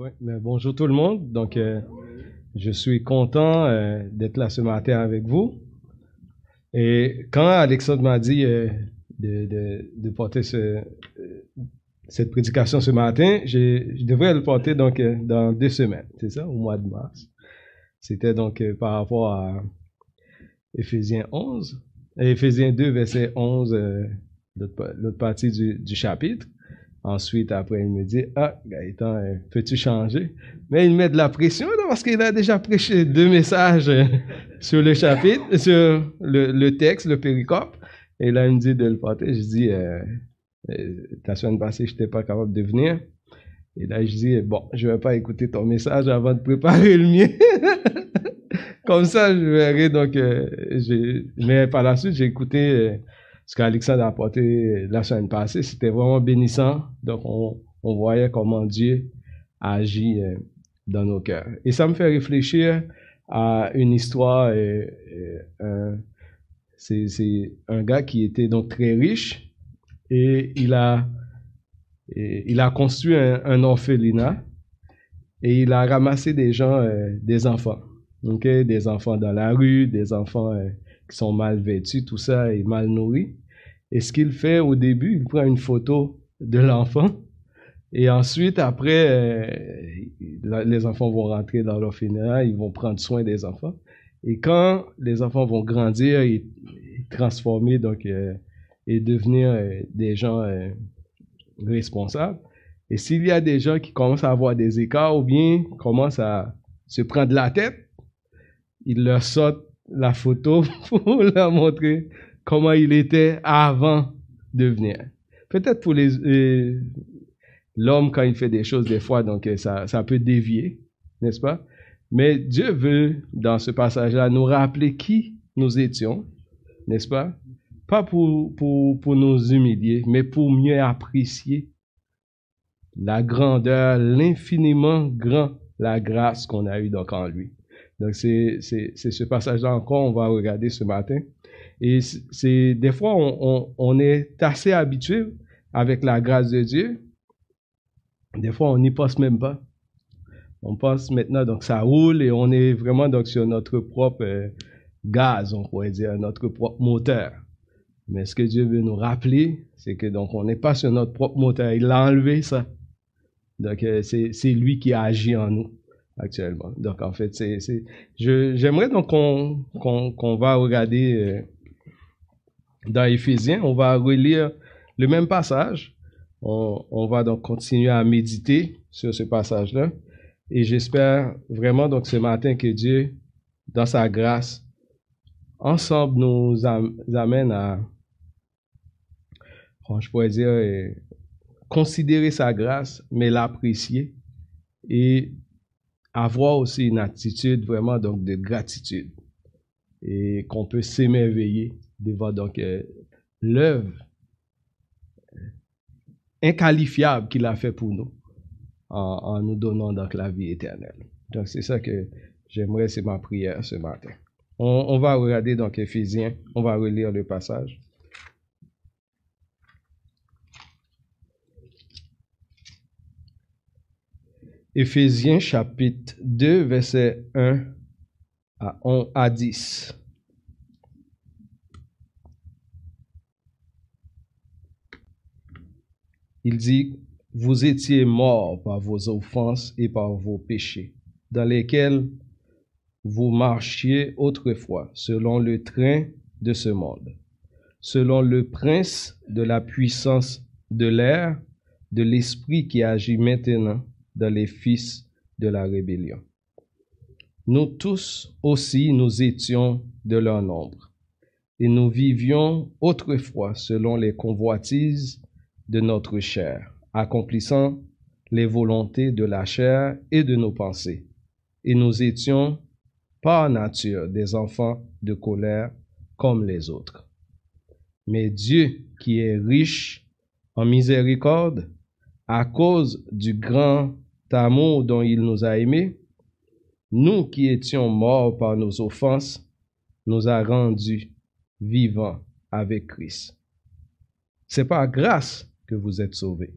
Oui, bonjour tout le monde. Donc, euh, je suis content euh, d'être là ce matin avec vous. Et quand Alexandre m'a dit euh, de, porter ce, cette prédication ce matin, je, devrais le porter donc dans deux semaines, c'est ça, au mois de mars. C'était donc par rapport à Éphésiens 11, Éphésiens 2, verset 11, l'autre partie du chapitre. Ensuite, après, il me dit, ah, Gaëtan, euh, peux-tu changer? Mais il met de la pression, parce qu'il a déjà prêché deux messages euh, sur le chapitre, sur le, texte, le péricope. Et là, il me dit de le porter. Je dis, euh, euh, la semaine passée, je n'étais pas capable de venir. Et là, je dis, bon, je vais pas écouter ton message avant de préparer le mien. Comme ça, je verrai. Donc, euh, mais par la suite, j'ai écouté euh, ce qu'Alexandre a apporté la semaine passée, c'était vraiment bénissant. Donc, on, voyait comment Dieu agit euh, dans nos cœurs. Et ça me fait réfléchir à une histoire. Euh, euh, c'est un gars qui était donc très riche et il a, construit un, orphelinat et il a ramassé des gens, des enfants. Des enfants dans la rue, des enfants qui sont mal vêtus, tout ça, et mal nourris. Et ce qu'il fait au début, il prend une photo de l'enfant. Et ensuite, après, euh, les enfants vont rentrer dans l'orphelinat, ils vont prendre soin des enfants. Et quand les enfants vont grandir et, et transformer donc euh, et devenir euh, des gens responsables, et s'il y a des gens qui commencent à avoir des écarts ou bien commencent à se prendre la tête, il leur sortent la photo pour leur montrer comment il était avant de venir. Peut-être pour euh, l'homme quand il fait des choses des fois donc ça ça peut dévier, n'est-ce pas? Mais Dieu veut dans ce passage-là nous rappeler qui nous étions, n'est-ce pas? Pas pour pour pour nous humilier, mais pour mieux apprécier la grandeur, l'infiniment grand la grâce qu'on a eue donc en lui. Donc c'est ce passage-là encore on va regarder ce matin. Et c'est des fois, on, on, est assez habitué avec la grâce de Dieu. Des fois, on n'y pense même pas. On pense maintenant, donc ça roule et on est vraiment donc sur notre propre euh, gaz, on pourrait dire, notre propre moteur. Mais ce que Dieu veut nous rappeler, c'est que donc on n'est pas sur notre propre moteur. Il a enlevé ça. Donc euh, c'est lui qui agit en nous actuellement. Donc en fait, c'est j'aimerais donc qu'on qu'on qu'on va regarder. Euh, dans Éphésiens, on va relire le même passage. On, va donc continuer à méditer sur ce passage-là. Et j'espère vraiment donc ce matin que Dieu, dans sa grâce, ensemble nous am amène à, je pourrais dire, euh, considérer sa grâce, mais l'apprécier et avoir aussi une attitude vraiment donc de gratitude et qu'on peut s'émerveiller devant donc euh, l'œuvre inqualifiable qu'il a fait pour nous en, nous donnant donc la vie éternelle. Donc c'est ça que j'aimerais, c'est ma prière ce matin. On, va regarder donc Éphésiens, on va relire le passage. Éphésiens chapitre 2, verset 1 à, 11, à 10. Il dit, vous étiez morts par vos offenses et par vos péchés, dans lesquels vous marchiez autrefois, selon le train de ce monde, selon le prince de la puissance de l'air, de l'esprit qui agit maintenant dans les fils de la rébellion. Nous tous aussi, nous étions de leur nombre, et nous vivions autrefois selon les convoitises de notre chair, accomplissant les volontés de la chair et de nos pensées. Et nous étions par nature des enfants de colère comme les autres. Mais Dieu, qui est riche en miséricorde, à cause du grand amour dont il nous a aimés, nous qui étions morts par nos offenses, nous a rendus vivants avec Christ. C'est par grâce que vous êtes sauvés.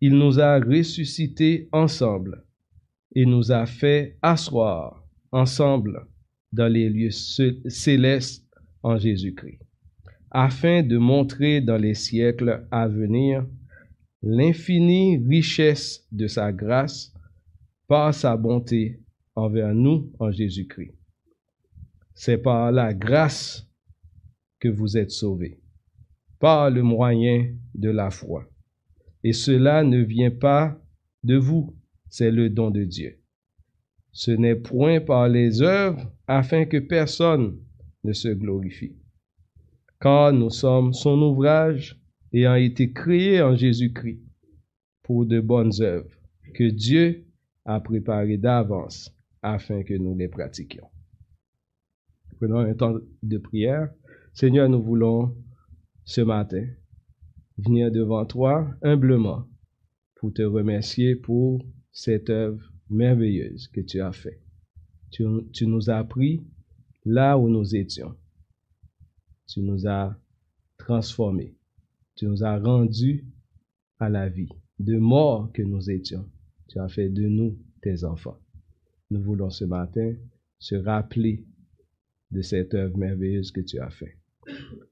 il nous a ressuscités ensemble et nous a fait asseoir ensemble dans les lieux célestes en Jésus-Christ, afin de montrer dans les siècles à venir l'infinie richesse de sa grâce par sa bonté envers nous en Jésus-Christ. C'est par la grâce que vous êtes sauvés, par le moyen de la foi. Et cela ne vient pas de vous, c'est le don de Dieu. Ce n'est point par les œuvres afin que personne ne se glorifie. Car nous sommes son ouvrage ayant été créé en Jésus-Christ pour de bonnes œuvres que Dieu a préparées d'avance afin que nous les pratiquions. Prenons un temps de prière. Seigneur, nous voulons ce matin venir devant toi humblement pour te remercier pour cette œuvre merveilleuse que tu as faite. Tu, nous as pris là où nous étions. Tu nous as transformés. Tu nous as rendus à la vie. De mort que nous étions, tu as fait de nous tes enfants. Nous voulons ce matin se rappeler de cette œuvre merveilleuse que tu as faite.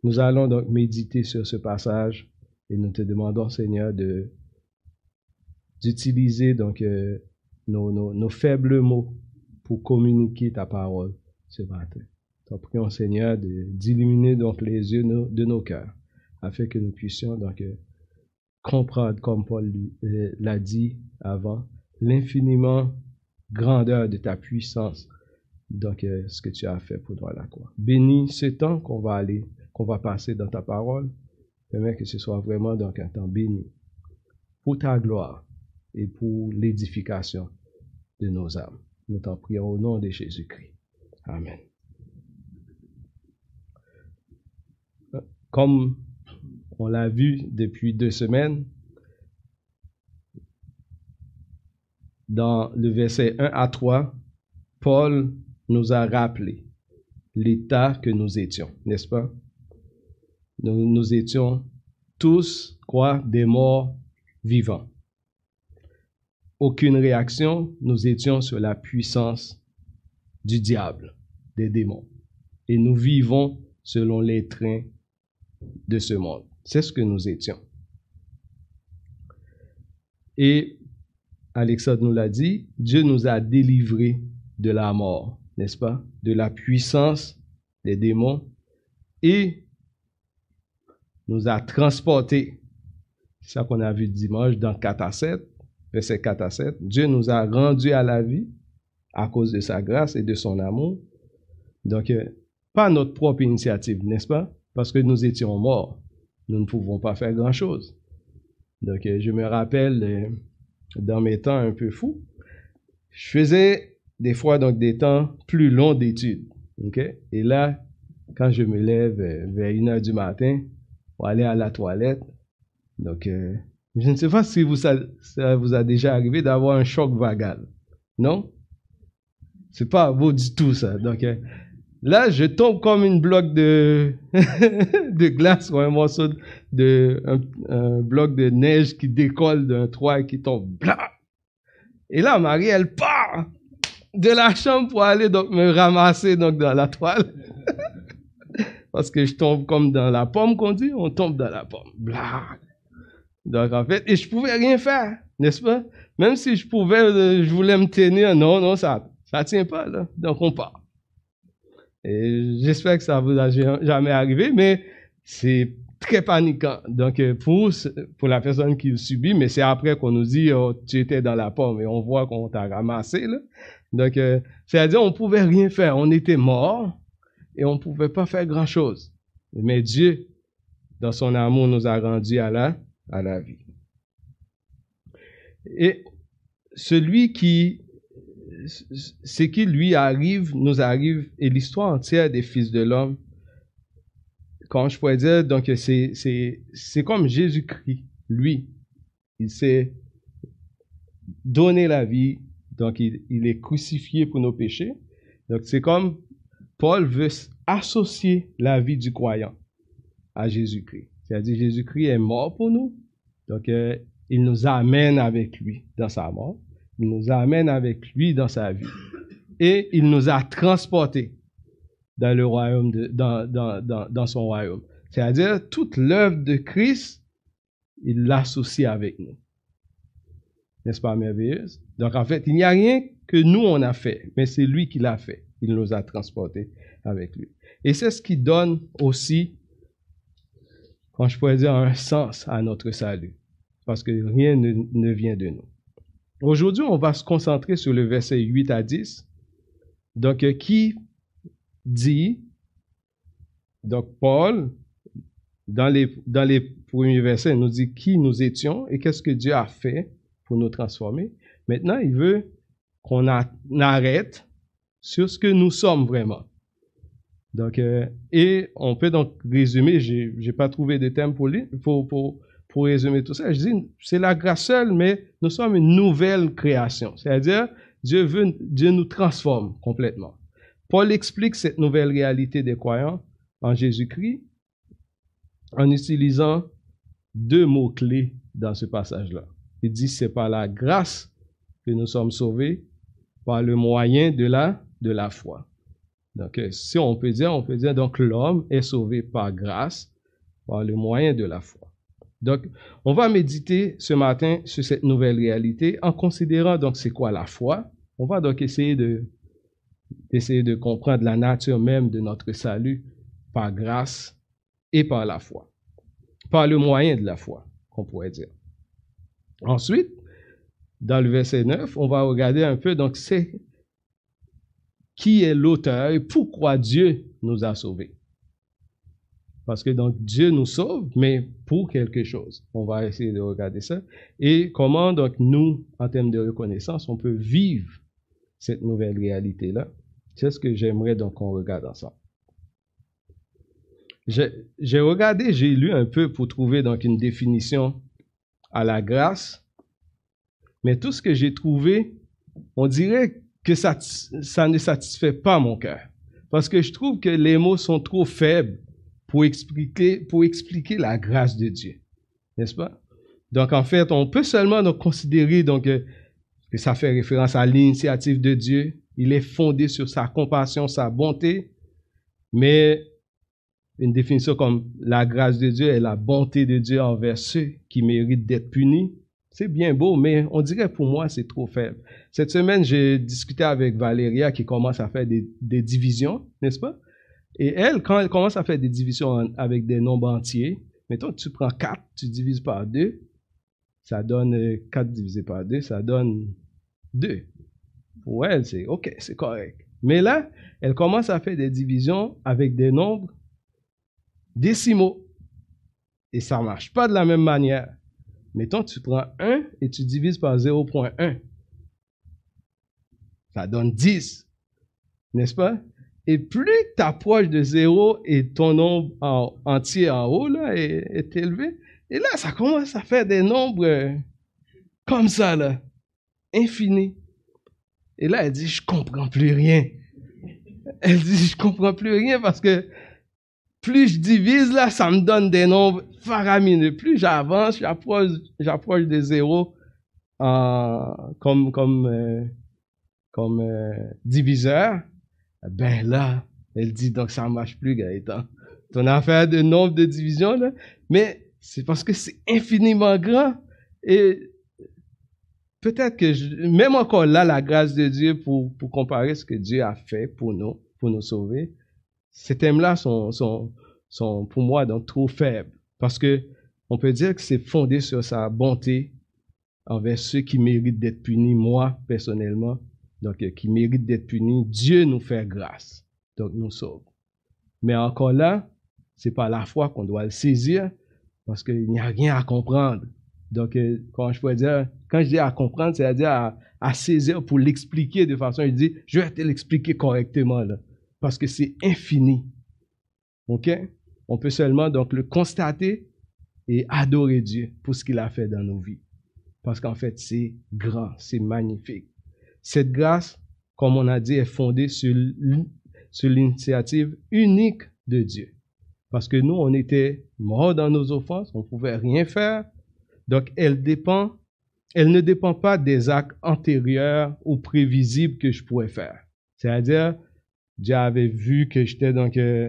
Nous allons donc méditer sur ce passage et nous te demandons, Seigneur, d'utiliser donc euh, nos, faibles mots pour communiquer ta parole ce matin. Nous prions, Seigneur, d'illuminer donc les yeux de nos cœurs, afin que nous puissions donc euh, comprendre, comme Paul euh, l'a dit avant, l'infiniment grandeur de ta puissance, donc ce que tu as fait pour nous à la croix. Bénis ce temps qu'on va aller, qu'on va passer dans ta parole. Permets que ce soit vraiment donc un temps béni pour ta gloire et pour l'édification de nos âmes. Nous t'en prions au nom de Jésus-Christ. Amen. Comme on l'a vu depuis deux semaines, dans le verset 1 à 3, Paul nous a rappelé l'état que nous étions, n'est-ce pas? Nous, étions tous, quoi, des morts vivants aucune réaction, nous étions sur la puissance du diable, des démons. Et nous vivons selon les trains de ce monde. C'est ce que nous étions. Et Alexandre nous l'a dit, Dieu nous a délivrés de la mort, n'est-ce pas? De la puissance des démons et nous a transportés. C'est ça qu'on a vu dimanche dans 4 à 7 verset 4 à 7, Dieu nous a rendus à la vie à cause de sa grâce et de son amour. Donc, euh, pas notre propre initiative, n'est-ce pas? Parce que nous étions morts. Nous ne pouvons pas faire grand-chose. Donc, euh, je me rappelle, euh, dans mes temps un peu fous, je faisais des fois donc des temps plus longs d'études. OK? Et là, quand je me lève vers 1 heure du matin pour aller à la toilette, donc je ne sais pas si vous, ça, vous a déjà arrivé d'avoir un choc vagal. Non? C'est pas beau du tout, ça. Donc, euh, là, je tombe comme une bloc de, de glace ou un morceau de, un, bloc de neige qui décolle d'un toit et qui tombe. Blah! Et là, Marie, elle part de la chambre pour aller donc me ramasser donc dans la toile. Parce que je tombe comme dans la pomme qu'on dit, on tombe dans la pomme. Blah! Donc, en fait, et je pouvais rien faire, n'est-ce pas? Même si je pouvais, euh, je voulais me tenir, non, non, ça, ça tient pas, là. Donc, on part. Et j'espère que ça vous a jamais arrivé, mais c'est très paniquant. Donc, euh, pour, pour la personne qui le subit, mais c'est après qu'on nous dit, oh, tu étais dans la pomme et on voit qu'on t'a ramassé, là. Donc, euh, c'est-à-dire, on pouvait rien faire. On était mort et on pouvait pas faire grand chose. Mais Dieu, dans son amour, nous a rendus à la à la vie. Et celui qui, ce qui lui arrive, nous arrive, et l'histoire entière des fils de l'homme, quand je pourrais dire, donc c'est comme Jésus-Christ, lui, il s'est donné la vie, donc il, est crucifié pour nos péchés. Donc c'est comme Paul veut associer la vie du croyant à Jésus-Christ. C'est-à-dire Jésus-Christ est mort pour nous. Donc, euh, il nous amène avec lui dans sa mort, il nous amène avec lui dans sa vie. Et il nous a transportés dans le royaume, de, dans, son royaume. C'est-à-dire, toute l'œuvre de Christ, il l'associe avec nous. N'est-ce pas merveilleux? Donc, en fait, il n'y a rien que nous, on a fait, mais c'est lui qui l'a fait. Il nous a transportés avec lui. Et c'est ce qui donne aussi, quand je pourrais dire, un sens à notre salut. Parce que rien ne, ne vient de nous. Aujourd'hui, on va se concentrer sur le verset 8 à 10. Donc, qui dit, donc Paul, dans les, dans les premiers versets, nous dit qui nous étions et qu'est-ce que Dieu a fait pour nous transformer. Maintenant, il veut qu'on arrête sur ce que nous sommes vraiment. Donc, euh, et on peut donc résumer, j'ai, j'ai pas trouvé de thème pour, pour, pour, pour résumer tout ça. Je dis, c'est la grâce seule, mais nous sommes une nouvelle création. C'est-à-dire, Dieu veut, Dieu nous transforme complètement. Paul explique cette nouvelle réalité des croyants en Jésus-Christ en utilisant deux mots-clés dans ce passage-là. Il dit, c'est par la grâce que nous sommes sauvés, par le moyen de la, de la foi. Donc, euh, si on peut dire, on peut dire, donc l'homme est sauvé par grâce, par le moyen de la foi. Donc, on va méditer ce matin sur cette nouvelle réalité en considérant donc c'est quoi la foi. On va donc essayer de, essayer de comprendre la nature même de notre salut par grâce et par la foi. Par le moyen de la foi, qu'on pourrait dire. Ensuite, dans le verset 9, on va regarder un peu, donc c'est qui est l'auteur et pourquoi Dieu nous a sauvés. Parce que donc Dieu nous sauve, mais pour quelque chose. On va essayer de regarder ça. Et comment donc nous, en termes de reconnaissance, on peut vivre cette nouvelle réalité-là. C'est ce que j'aimerais donc qu'on regarde ensemble. J'ai regardé, j'ai lu un peu pour trouver donc une définition à la grâce. Mais tout ce que j'ai trouvé, on dirait que ça, ne satisfait pas mon cœur. Parce que je trouve que les mots sont trop faibles pour expliquer, la grâce de Dieu. N'est-ce pas? Donc, en fait, on peut seulement considérer euh, que ça fait référence à l'initiative de Dieu. Il est fondé sur sa compassion, sa bonté. Mais une définition comme la grâce de Dieu est la bonté de Dieu envers ceux qui méritent d'être punis. C'est bien beau, mais on dirait pour moi, c'est trop faible. Cette semaine, j'ai discuté avec Valéria qui commence à faire des, divisions, n'est-ce pas? Et elle, quand elle commence à faire des divisions avec des nombres entiers, mettons tu prends 4, tu divises par 2, ça donne 4 euh, divisé par 2, ça donne 2. Pour elle, c'est OK, c'est correct. Mais là, elle commence à faire des divisions avec des nombres décimaux. Et ça ne marche pas de la même manière. Mettons tu prends 1 et tu divises par 0.1. Ça donne 10. N'est-ce pas? Et plus tu approches de zéro et ton nombre entier en haut est, élevé, et là, ça commence à faire des nombres comme ça, là, infinis. Et là, elle dit, je comprends plus rien. Elle dit, je comprends plus rien parce que plus je divise, là, ça me donne des nombres faramineux. Plus j'avance, j'approche, j'approche de zéro comme, comme, euh, comme euh, diviseur ben là, elle dit donc ça ne marche plus, Gaëtan. Ton affaire de nombre de divisions, là, mais c'est parce que c'est infiniment grand. Et peut-être que même encore là, la grâce de Dieu pour, pour comparer ce que Dieu a fait pour nous, pour nous sauver, ces thèmes-là sont, sont, sont pour moi donc trop faibles. Parce que on peut dire que c'est fondé sur sa bonté envers ceux qui méritent d'être punis, moi personnellement, donc euh, qui mérite d'être puni, Dieu nous fait grâce, donc nous sauve. Mais encore là, c'est pas la foi qu'on doit le saisir, parce qu'il n'y a rien à comprendre. Donc, euh, quand je pourrais dire, quand je dis à comprendre, c'est-à-dire à, saisir pour l'expliquer de façon, il dit, je vais te l'expliquer correctement, là, parce que c'est infini. OK? On peut seulement donc le constater et adorer Dieu pour ce qu'il a fait dans nos vies. Parce qu'en fait, c'est grand, c'est magnifique. Cette grâce, comme on a dit, est fondée sur, l'initiative unique de Dieu. Parce que nous, on était morts dans nos offenses, on ne pouvait rien faire. Donc, elle dépend, elle ne dépend pas des actes antérieurs ou prévisibles que je pourrais faire. C'est-à-dire, Dieu avait vu que j'étais donc euh,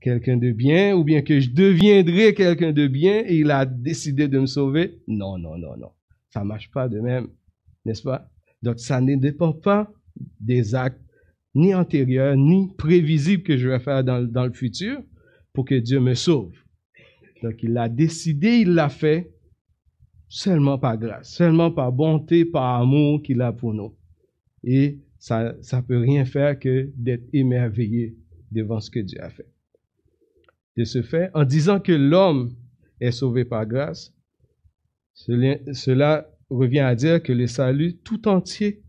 quelqu'un de bien ou bien que je deviendrais quelqu'un de bien et il a décidé de me sauver? Non, non, non, non. Ça marche pas de même, n'est-ce pas? Donc, ça ne dépend pas des actes ni antérieurs, ni prévisibles que je vais faire dans, dans le futur pour que Dieu me sauve. Donc, il l'a décidé, il l'a fait seulement par grâce, seulement par bonté, par amour qu'il a pour nous. Et ça ne peut rien faire que d'être émerveillé devant ce que Dieu a fait. De ce fait, en disant que l'homme est sauvé par grâce, cela revient à dire que le salut tout entier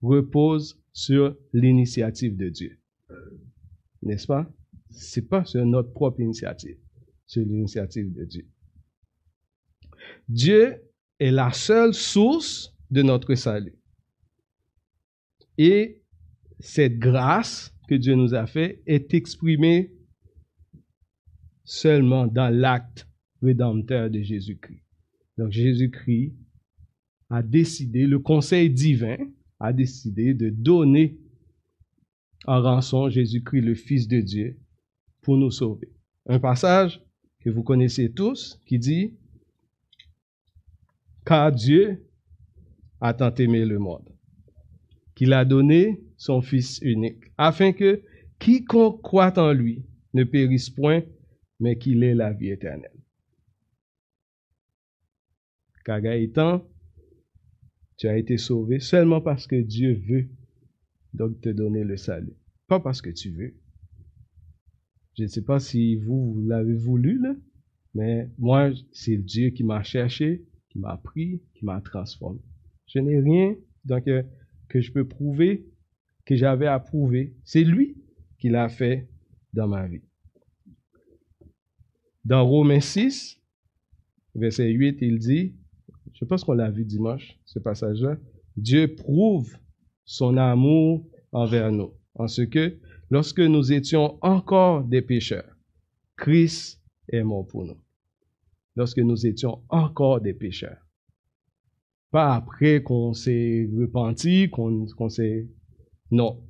repose sur l'initiative de Dieu. N'est-ce pas? C'est pas sur notre propre initiative, c'est l'initiative de Dieu. Dieu est la seule source de notre salut. Et cette grâce que Dieu nous a fait est exprimée seulement dans l'acte rédempteur de Jésus-Christ. Donc Jésus-Christ a décidé, le conseil divin a décidé de donner en rançon Jésus-Christ, le Fils de Dieu, pour nous sauver. Un passage que vous connaissez tous qui dit, Car Dieu a tant aimé le monde, qu'il a donné son Fils unique, afin que quiconque croit en lui ne périsse point, mais qu'il ait la vie éternelle. Car Gaëtan, tu as été sauvé seulement parce que Dieu veut donc te donner le salut. Pas parce que tu veux. Je ne sais pas si vous, vous l'avez voulu, là, mais moi, c'est Dieu qui m'a cherché, qui m'a pris, qui m'a transformé. Je n'ai rien donc, euh, que je peux prouver, que j'avais à prouver. C'est lui qui l'a fait dans ma vie. Dans Romains 6, verset 8, il dit, je pense qu'on l'a vu dimanche, ce passage-là, Dieu prouve son amour envers nous, en ce que lorsque nous étions encore des pécheurs, Christ est mort pour nous. Lorsque nous étions encore des pécheurs. Pas après qu'on s'est repenti, qu'on s'est... Non.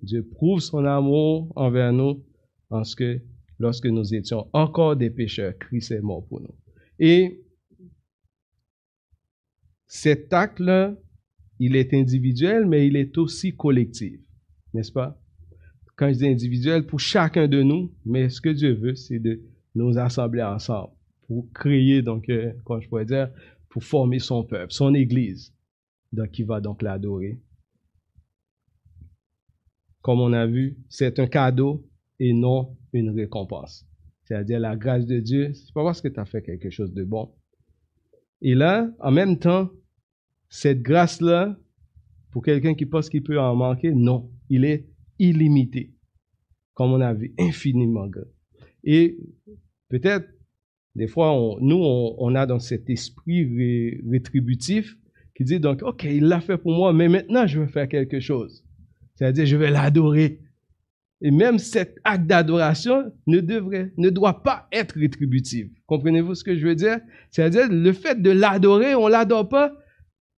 Dieu prouve son amour envers nous en ce que lorsque nous étions encore des pécheurs, Christ est mort pour nous. Et cet acte-là, il est individuel, mais il est aussi collectif, n'est-ce pas? Quand je dis individuel, pour chacun de nous, mais ce que Dieu veut, c'est de nous assembler ensemble pour créer, donc, euh, comment je pourrais dire, pour former son peuple, son Église, donc, qui va donc l'adorer. Comme on a vu, c'est un cadeau et non une récompense. C'est-à-dire la grâce de Dieu, c'est pas parce que tu as fait quelque chose de bon. Et là, en même temps, cette grâce-là, pour quelqu'un qui pense qu'il peut en manquer, non, il est illimité, comme on a vu, infiniment grand. Et peut-être, des fois, nous, on, a dans cet esprit rétributif qui dit donc, OK, il l'a fait pour moi, mais maintenant, je veux faire quelque chose. C'est-à-dire, je vais l'adorer. Et même cet acte d'adoration ne devrait, ne doit pas être rétributif. Comprenez-vous ce que je veux dire? C'est-à-dire, le fait de l'adorer, on l'adore pas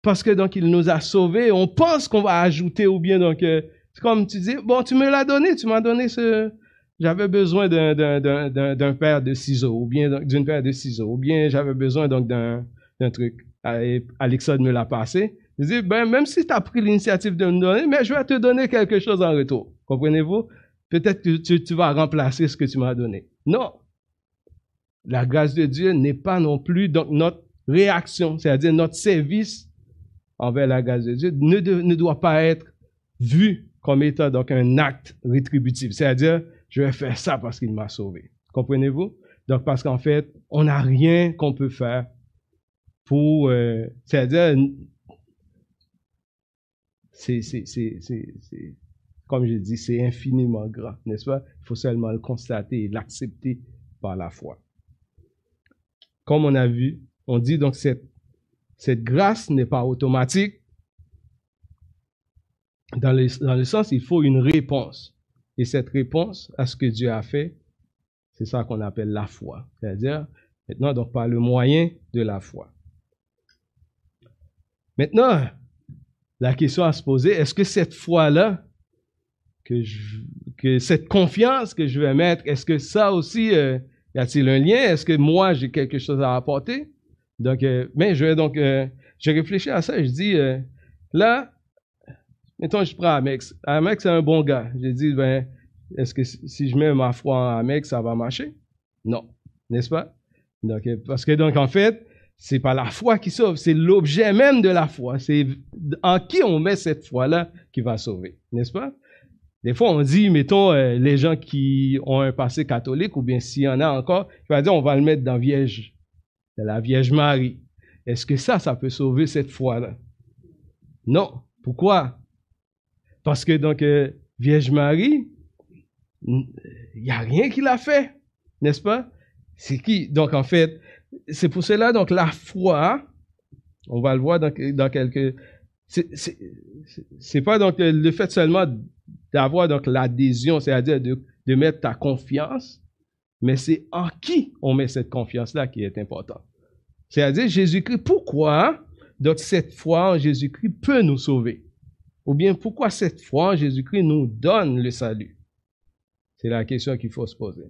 parce que donc il nous a sauvés. On pense qu'on va ajouter ou bien donc, euh, c'est comme tu dis, bon, tu me l'as donné, tu m'as donné ce, j'avais besoin d'un paire de ciseaux ou bien d'une paire de ciseaux ou bien j'avais besoin donc d'un truc. Alexandre me l'a passé. Je dis, ben, même si tu as pris l'initiative de me donner, mais je vais te donner quelque chose en retour. Comprenez-vous? Peut-être que tu, vas remplacer ce que tu m'as donné. Non. La grâce de Dieu n'est pas non plus donc notre réaction, c'est-à-dire notre service envers la grâce de Dieu ne, ne doit pas être vu comme étant donc un acte rétributif, c'est-à-dire je vais faire ça parce qu'il m'a sauvé. Comprenez-vous? Donc parce qu'en fait, on n'a rien qu'on peut faire pour, euh, c'est-à-dire, c'est, comme je dis, c'est infiniment grand, n'est-ce pas? Il faut seulement le constater et l'accepter par la foi. Comme on a vu, on dit donc cette, cette grâce n'est pas automatique. Dans le, dans le sens, il faut une réponse. Et cette réponse à ce que Dieu a fait, c'est ça qu'on appelle la foi. C'est-à-dire, Maintenant, donc par le moyen de la foi. Maintenant, la question à se poser, est-ce que cette foi-là, que, que cette confiance que je vais mettre, est-ce que ça aussi, euh, y a-t-il un lien? Est-ce que moi, j'ai quelque chose à apporter? Donc, euh, mais je vais donc, euh, j'ai réfléchi à ça, je dis, là, mettons, je prends Amex. Amex, c'est un bon gars. J'ai dit, ben, est-ce que si je mets ma foi en Amex, ça va marcher? Non. N'est-ce pas? Donc, parce que donc, en fait, c'est pas la foi qui sauve, c'est l'objet même de la foi. C'est en qui on met cette foi-là qui va sauver, n'est-ce pas? Des fois, on dit, mettons, euh, les gens qui ont un passé catholique, ou bien s'il y en a encore, il va dire, on va le mettre dans Vierge, dans la Vierge Marie. Est-ce que ça, ça peut sauver cette foi-là? Non. Pourquoi? Parce que donc, euh, Vierge Marie, il n'y a rien qui l'a fait, n'est-ce pas? C'est qui? Donc, en fait, c'est pour cela, donc, la foi, on va le voir dans, dans quelques... C'est pas donc le fait seulement d'avoir donc l'adhésion, c'est-à-dire de, de mettre ta confiance, mais c'est en qui on met cette confiance-là qui est important. C'est-à-dire Jésus-Christ, pourquoi donc cette foi en Jésus-Christ peut nous sauver? Ou bien pourquoi cette foi en Jésus-Christ nous donne le salut? C'est la question qu'il faut se poser.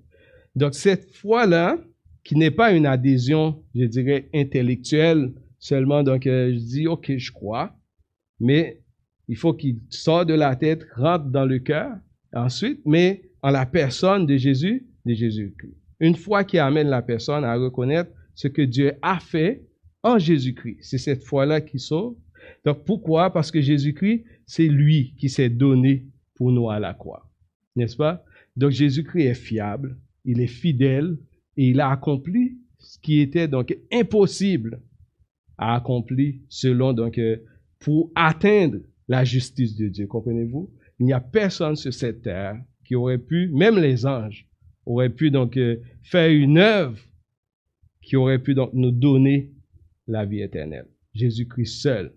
Donc cette foi-là, qui n'est pas une adhésion, je dirais, intellectuelle seulement, donc euh, je dis, ok, je crois, mais il faut qu'il sorte de la tête, rentre dans le cœur, ensuite, mais en la personne de Jésus, de Jésus-Christ. Une foi qui amène la personne à reconnaître ce que Dieu a fait en Jésus-Christ. C'est cette foi-là qui sauve. Donc pourquoi? Parce que Jésus-Christ, c'est lui qui s'est donné pour nous à la croix. N'est-ce pas? Donc Jésus-Christ est fiable, il est fidèle et il a accompli ce qui était donc impossible à accomplir selon donc euh, pour atteindre la justice de Dieu. Comprenez-vous? Il n'y a personne sur cette terre qui aurait pu, même les anges, auraient pu donc euh, faire une œuvre qui aurait pu donc nous donner la vie éternelle. Jésus-Christ seul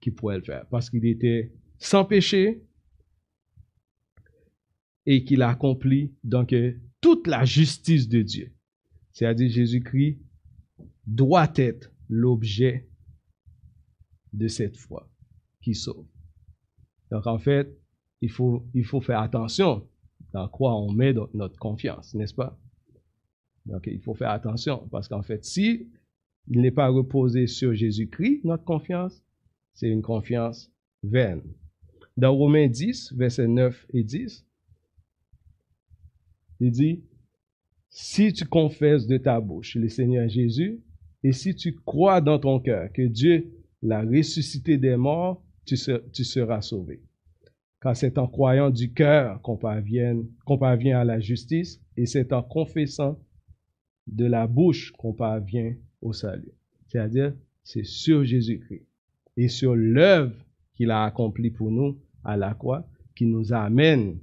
qui pourrait le faire parce qu'il était sans péché et qu'il a accompli donc euh, toute la justice de Dieu. C'est-à-dire Jésus-Christ doit être l'objet de cette foi qui sauve. Donc en fait, il faut, faire attention dans quoi on met notre confiance, n'est-ce pas? Donc il faut faire attention parce qu'en fait, si il n'est pas reposé sur Jésus-Christ, notre confiance, c'est une confiance vaine. Dans Romains 10, versets 9 et 10, il dit, si tu confesses de ta bouche le Seigneur Jésus, et si tu crois dans ton cœur que Dieu l'a ressuscité des morts, tu, seras sauvé. Car c'est en croyant du cœur qu'on parvient, qu'on parvient à la justice, et c'est en confessant de la bouche qu'on parvient au salut. C'est-à-dire, c'est sur Jésus-Christ et sur l'œuvre qu'il a accomplie pour nous à la croix qui nous amène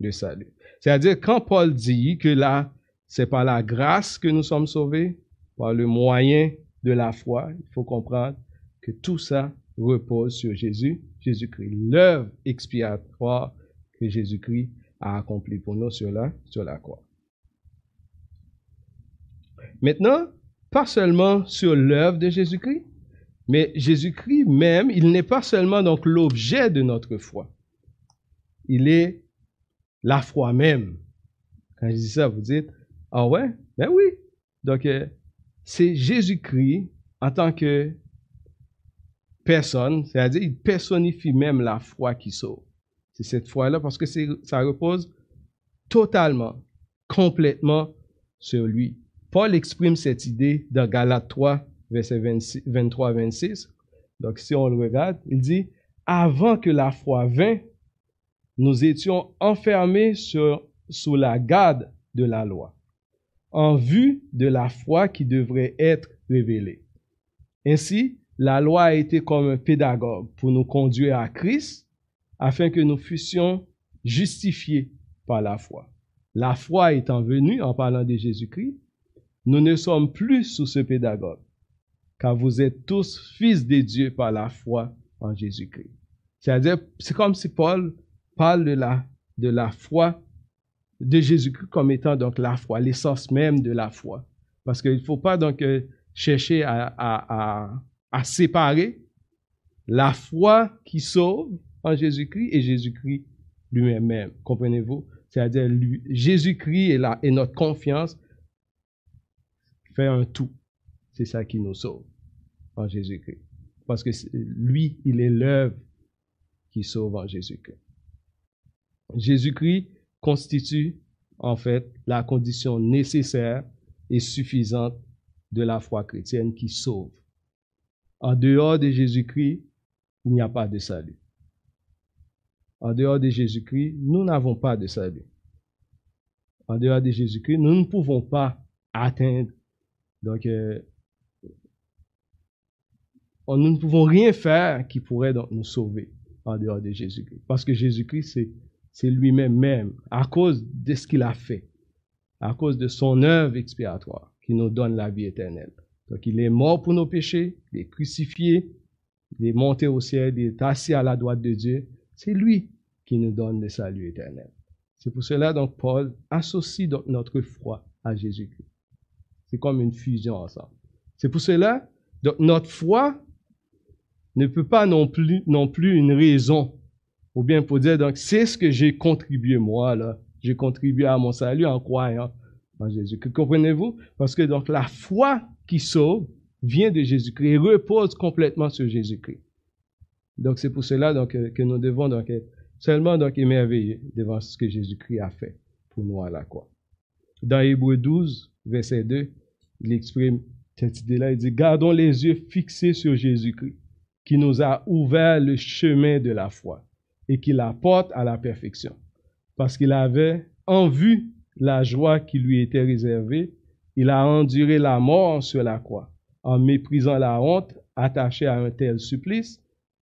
le salut. C'est-à-dire, quand Paul dit que là, c'est par la grâce que nous sommes sauvés, par le moyen de la foi, il faut comprendre que tout ça repose sur Jésus, Jésus-Christ, l'œuvre expiatoire que Jésus-Christ a accomplie pour nous sur la, sur la croix. Maintenant, pas seulement sur l'œuvre de Jésus-Christ, mais Jésus-Christ même, il n'est pas seulement donc l'objet de notre foi. Il est la foi même. Quand je dis ça, vous dites, ah ouais? Ben oui. Donc, euh, c'est Jésus-Christ en tant que personne, c'est-à-dire il personnifie même la foi qui sauve. C'est cette foi-là parce que ça repose totalement, complètement sur lui. Paul exprime cette idée dans Galates 3, verset 23-26. Donc, si on le regarde, il dit, avant que la foi vînt, nous étions enfermés sous la garde de la loi, en vue de la foi qui devrait être révélée. Ainsi, la loi a été comme un pédagogue pour nous conduire à Christ afin que nous fussions justifiés par la foi. La foi étant venue en parlant de Jésus-Christ, nous ne sommes plus sous ce pédagogue, car vous êtes tous fils de Dieu par la foi en Jésus-Christ. C'est-à-dire, c'est comme si Paul parle de la, de la foi de Jésus-Christ comme étant donc la foi, l'essence même de la foi. Parce qu'il ne faut pas donc euh, chercher à, à, séparer la foi qui sauve en Jésus-Christ et Jésus-Christ lui-même. Comprenez-vous? C'est-à-dire, Jésus-Christ et, et notre confiance fait un tout. C'est ça qui nous sauve en Jésus-Christ. Parce que lui, il est l'œuvre qui sauve en Jésus-Christ. Jésus-Christ constitue en fait la condition nécessaire et suffisante de la foi chrétienne qui sauve. En dehors de Jésus-Christ, il n'y a pas de salut. En dehors de Jésus-Christ, nous n'avons pas de salut. En dehors de Jésus-Christ, nous ne pouvons pas atteindre. Donc, euh, nous ne pouvons rien faire qui pourrait nous sauver en dehors de Jésus-Christ. Parce que Jésus-Christ, c'est lui-même même, à cause de ce qu'il a fait, à cause de son œuvre expiatoire, qui nous donne la vie éternelle. Donc, il est mort pour nos péchés, il est crucifié, il est monté au ciel, il est assis à la droite de Dieu. C'est lui qui nous donne le salut éternel. C'est pour cela, donc, Paul associe donc notre foi à Jésus-Christ. C'est comme une fusion ensemble. C'est pour cela, donc, notre foi ne peut pas non plus, non plus une raison, ou bien pour dire, donc, c'est ce que j'ai contribué moi, là. J'ai contribué à mon salut en croyant en Jésus. Comprenez-vous? Parce que donc la foi qui sauve vient de Jésus-Christ et repose complètement sur Jésus-Christ. Donc c'est pour cela donc, que nous devons donc seulement donc émerveiller devant ce que Jésus-Christ a fait pour nous à la croix. Dans Hébreu 12, verset 2, il exprime cette idée-là. Il dit, gardons les yeux fixés sur Jésus-Christ qui nous a ouvert le chemin de la foi et qui la porte à la perfection. Parce qu'il avait en vue la joie qui lui était réservée, il a enduré la mort sur la croix, en méprisant la honte attachée à un tel supplice,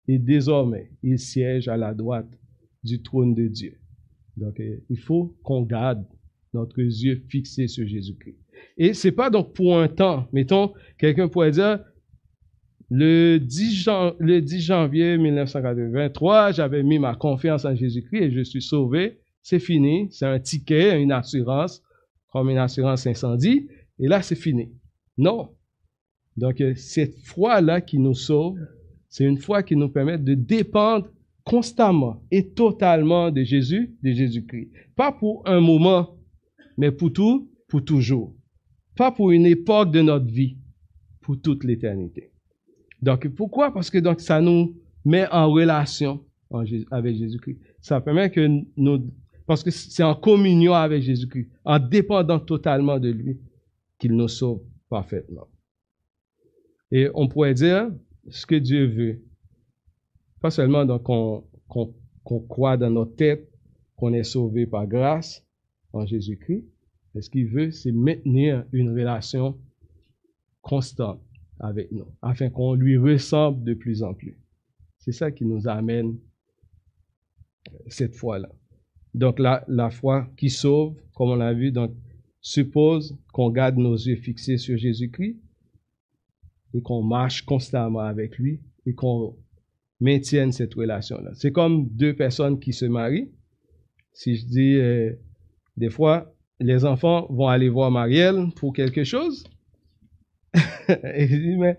et désormais il siège à la droite du trône de Dieu. Donc euh, il faut qu'on garde notre yeux fixés sur Jésus-Christ. Et c'est pas donc pour un temps. Mettons, quelqu'un pourrait dire, le 10, le 10 janvier 1983, j'avais mis ma confiance en Jésus-Christ et je suis sauvé. C'est fini. C'est un ticket, une assurance, comme une assurance incendie. Et là, c'est fini. Non. Donc, euh, cette foi-là qui nous sauve, c'est une foi qui nous permet de dépendre constamment et totalement de Jésus, de Jésus-Christ. Pas pour un moment, mais pour tout, pour toujours. Pas pour une époque de notre vie, pour toute l'éternité. Donc, pourquoi? Parce que donc, ça nous met en relation avec Jésus-Christ. Ça permet que nous, parce que c'est en communion avec Jésus-Christ, en dépendant totalement de lui, qu'il nous sauve parfaitement. Et on pourrait dire ce que Dieu veut. Pas seulement qu'on croit dans notre tête qu'on est sauvé par grâce en Jésus-Christ, mais ce qu'il veut, c'est maintenir une relation constante avec nous, afin qu'on lui ressemble de plus en plus. C'est ça qui nous amène cette foi-là. Donc la, la foi qui sauve, comme on l'a vu, donc, suppose qu'on garde nos yeux fixés sur Jésus-Christ et qu'on marche constamment avec lui et qu'on maintienne cette relation-là. C'est comme deux personnes qui se marient. Si je dis, euh, des fois, les enfants vont aller voir Marielle pour quelque chose, et je dis, mais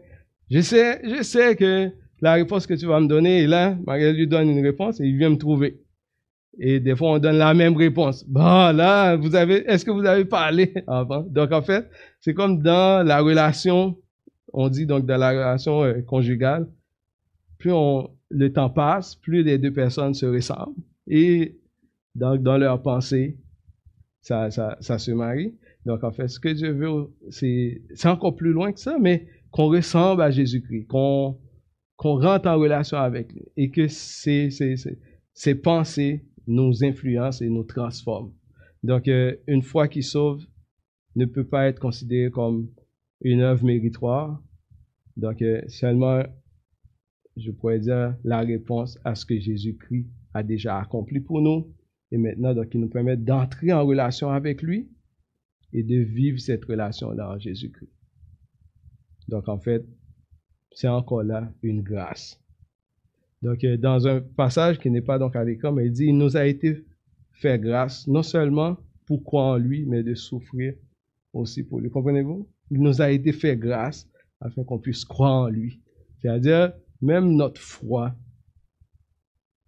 je sais, je sais que la réponse que tu vas me donner est là. Marie lui donne une réponse et il vient me trouver. Et des fois, on donne la même réponse. Bon, là, vous avez, est-ce que vous avez parlé? Avant? Donc, en fait, c'est comme dans la relation, on dit donc dans la relation euh, conjugale, plus on, le temps passe, plus les deux personnes se ressemblent. Et donc, dans leur pensée, ça, ça, ça se marie. Donc, en fait, ce que Dieu veut, c'est, c'est encore plus loin que ça, mais qu'on ressemble à Jésus-Christ, qu'on, qu'on rentre en relation avec lui et que ces, ces, ces, pensées nous influencent et nous transforment. Donc, euh, une foi qui sauve ne peut pas être considérée comme une œuvre méritoire. Donc, euh, seulement, je pourrais dire, la réponse à ce que Jésus-Christ a déjà accompli pour nous. Et maintenant, donc, il nous permet d'entrer en relation avec lui et de vivre cette relation-là en Jésus-Christ. Donc, en fait, c'est encore là une grâce. Donc, euh, dans un passage qui n'est pas donc à l'écran, il dit, il nous a été fait grâce, non seulement pour croire en lui, mais de souffrir aussi pour lui. Comprenez-vous? Il nous a été fait grâce afin qu'on puisse croire en lui. C'est-à-dire, même notre foi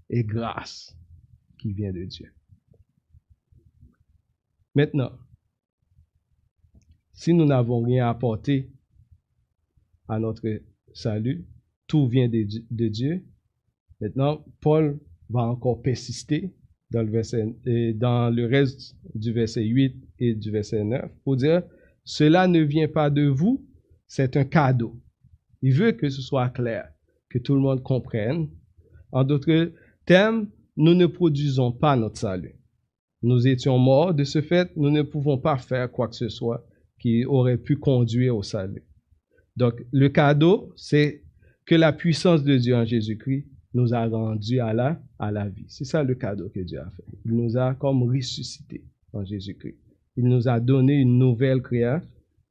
est grâce qui vient de Dieu. Maintenant, si nous n'avons rien apporté à notre salut, tout vient de, Dieu. Maintenant, Paul va encore persister dans le, verset, dans le reste du verset 8 et du verset 9 pour dire, cela ne vient pas de vous, c'est un cadeau. Il veut que ce soit clair, que tout le monde comprenne. En d'autres termes, nous ne produisons pas notre salut. Nous étions morts, de ce fait, nous ne pouvons pas faire quoi que ce soit qui aurait pu conduire au salut. Donc, le cadeau, c'est que la puissance de Dieu en Jésus-Christ nous a rendu à la, à la vie. C'est ça le cadeau que Dieu a fait. Il nous a comme ressuscité en Jésus-Christ. Il nous a donné une nouvelle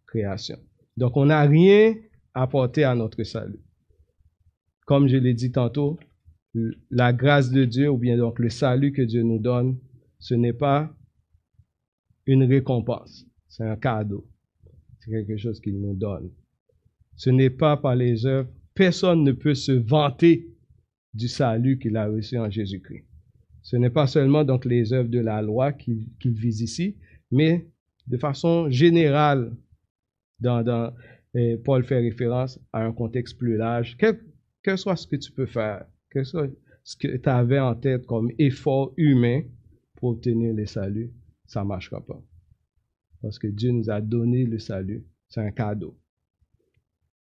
création. Donc, on n'a rien apporté à notre salut. Comme je l'ai dit tantôt, la grâce de Dieu ou bien donc le salut que Dieu nous donne, ce n'est pas une récompense, c'est un cadeau. C'est quelque chose qu'il nous donne. Ce n'est pas par les œuvres. Personne ne peut se vanter du salut qu'il a reçu en Jésus-Christ. Ce n'est pas seulement donc les œuvres de la loi qu'il vise ici, mais de façon générale, dans, eh, Paul fait référence à un contexte plus large. Quel, que soit ce que tu peux faire, que soit ce que tu avais en tête comme effort humain pour obtenir le salut, ça ne marchera pas. Parce que Dieu nous a donné le salut. C'est un cadeau.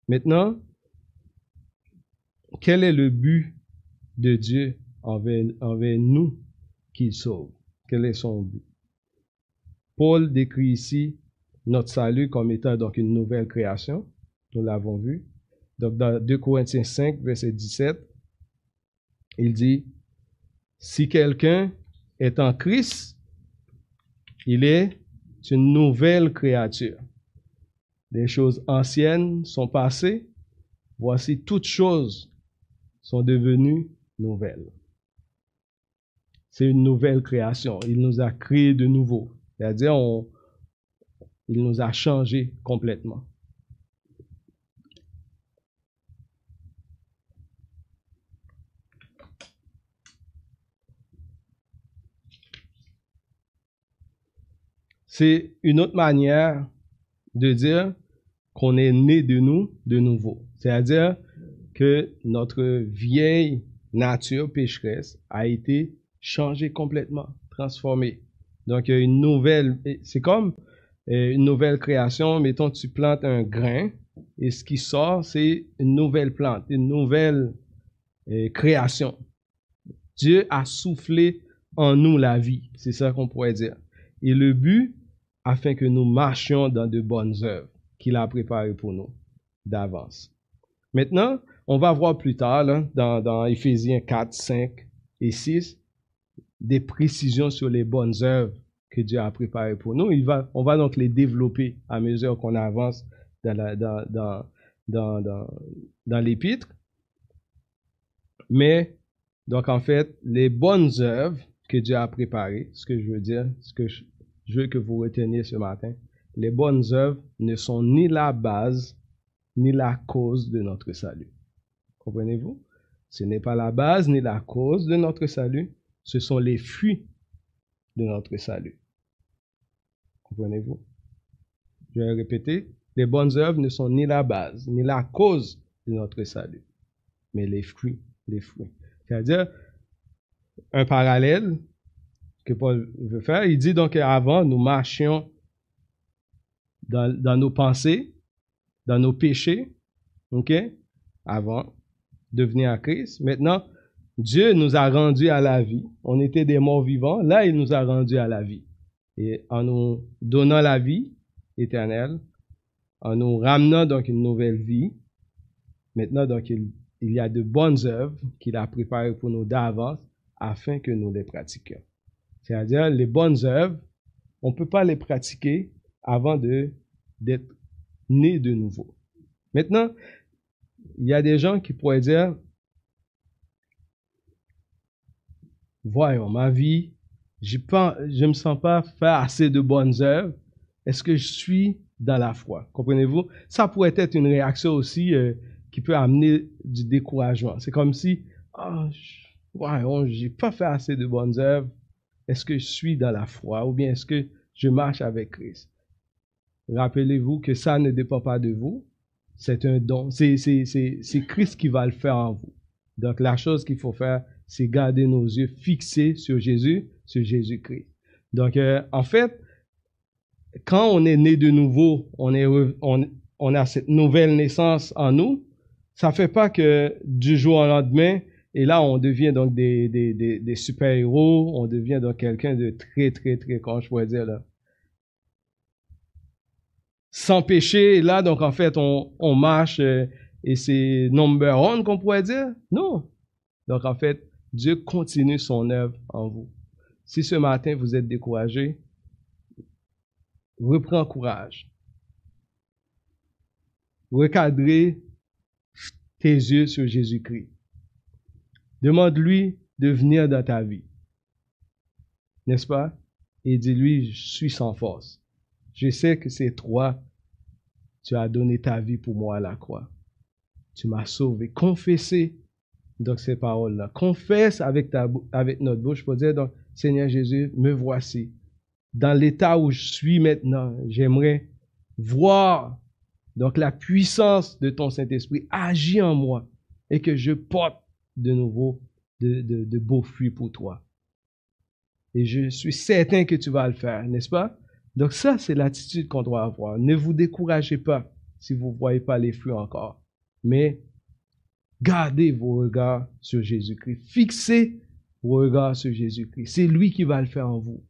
Maintenant, quel est le but de Dieu envers, nous qu'il sauve? Quel est son but? Paul décrit ici notre salut comme étant donc une nouvelle création. Nous l'avons vu. Donc dans 2 Corinthiens 5, verset 17, il dit, si quelqu'un est en Christ, il est une nouvelle créature. Les choses anciennes sont passées. Voici toutes choses sont devenues nouvelles. C'est une nouvelle création. Il nous a créé de nouveau. C'est-à-dire, il nous a changé complètement. C'est une autre manière de dire qu'on est né de nous de nouveau. C'est-à-dire que notre vieille nature pécheresse a été changée complètement, transformée. Donc, une nouvelle, c'est comme euh, une nouvelle création. Mettons, tu plantes un grain et ce qui sort, c'est une nouvelle plante, une nouvelle euh, création. Dieu a soufflé en nous la vie. C'est ça qu'on pourrait dire. Et le but, afin que nous marchions dans de bonnes œuvres qu'il a préparées pour nous d'avance. Maintenant, on va voir plus tard, dans, dans Éphésiens 4, 5 et 6, des précisions sur les bonnes œuvres que Dieu a préparées pour nous. On va donc les développer à mesure qu'on avance dans, la, dans l'épître. Mais, donc en fait, les bonnes œuvres que Dieu a préparées, ce que je veux dire, ce que je, je veux que vous reteniez ce matin, les bonnes œuvres ne sont ni la base ni la cause de notre salut. Comprenez-vous? Ce n'est pas la base ni la cause de notre salut, ce sont les fruits de notre salut. Comprenez-vous? Je vais répéter, les bonnes œuvres ne sont ni la base ni la cause de notre salut, mais les fruits, les fruits. C'est-à-dire, un parallèle, que Paul veut faire. Il dit donc qu'avant, nous marchions dans, nos pensées, dans nos péchés, OK? Avant de venir à Christ. Maintenant, Dieu nous a rendus à la vie. On était des morts vivants. Là, il nous a rendus à la vie. Et en nous donnant la vie éternelle, en nous ramenant donc une nouvelle vie, maintenant, donc, il, il y a de bonnes œuvres qu'il a préparées pour nous d'avance afin que nous les pratiquions. C'est-à-dire, les bonnes œuvres, on ne peut pas les pratiquer avant d'être né de nouveau. Maintenant, il y a des gens qui pourraient dire, voyons, ma vie, je ne me sens pas faire assez de bonnes œuvres. Est-ce que je suis dans la foi? Comprenez-vous? Ça pourrait être une réaction aussi euh, qui peut amener du découragement. C'est comme si, ah, oh, j'ai pas fait assez de bonnes œuvres. Est-ce que je suis dans la foi? Ou bien est-ce que je marche avec Christ? Rappelez-vous que ça ne dépend pas de vous. C'est un don. C'est Christ qui va le faire en vous. Donc la chose qu'il faut faire, c'est garder nos yeux fixés sur Jésus, sur Jésus-Christ. Donc euh, en fait, quand on est né de nouveau, on, est, on, on a cette nouvelle naissance en nous, ça fait pas que du jour au lendemain, et là, on devient donc des, des, des, des super-héros, on devient donc quelqu'un de très, très, très, comment je pourrais dire là, sans péché. là, donc en fait, on, marche euh, et c'est number one qu'on pourrait dire. Non. Donc en fait, Dieu continue son œuvre en vous. Si ce matin vous êtes découragé, reprends courage. Recadrez tes yeux sur Jésus-Christ. Demande-lui de venir dans ta vie. N'est-ce pas? Et dis-lui, je suis sans force. Je sais que c'est toi. Tu as donné ta vie pour moi à la croix. Tu m'as sauvé. Confessez donc ces paroles-là. Confesse avec, ta, avec notre bouche pour dire, donc, Seigneur Jésus, me voici. Dans l'état où je suis maintenant, j'aimerais voir donc la puissance de ton Saint-Esprit agir en moi et que je porte de nouveau de, de, beaux fruits pour toi. Et je suis certain que tu vas le faire, n'est-ce pas? Donc ça, c'est l'attitude qu'on doit avoir. Ne vous découragez pas si vous ne voyez pas les fruits encore. Mais gardez vos regards sur Jésus-Christ. Fixez vos regards sur Jésus-Christ. C'est lui qui va le faire en vous.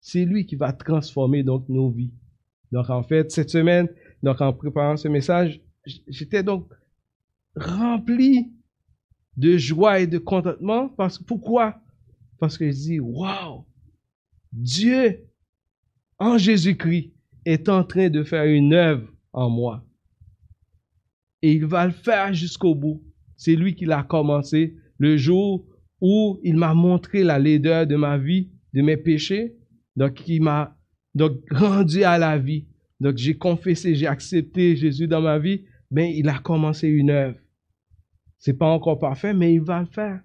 C'est lui qui va transformer donc nos vies. Donc en fait, cette semaine, donc en préparant ce message, j'étais donc rempli de joie et de contentement. Parce, pourquoi? Parce que je dis, wow, Dieu, en Jésus-Christ, est en train de faire une œuvre en moi. Et il va le faire jusqu'au bout. C'est lui qui l'a commencé le jour où il m'a montré la laideur de ma vie, de mes péchés. Donc, il m'a donc rendu à la vie. Donc, j'ai confessé, j'ai accepté Jésus dans ma vie. Ben, il a commencé une œuvre. C'est pas encore parfait, mais il va le faire.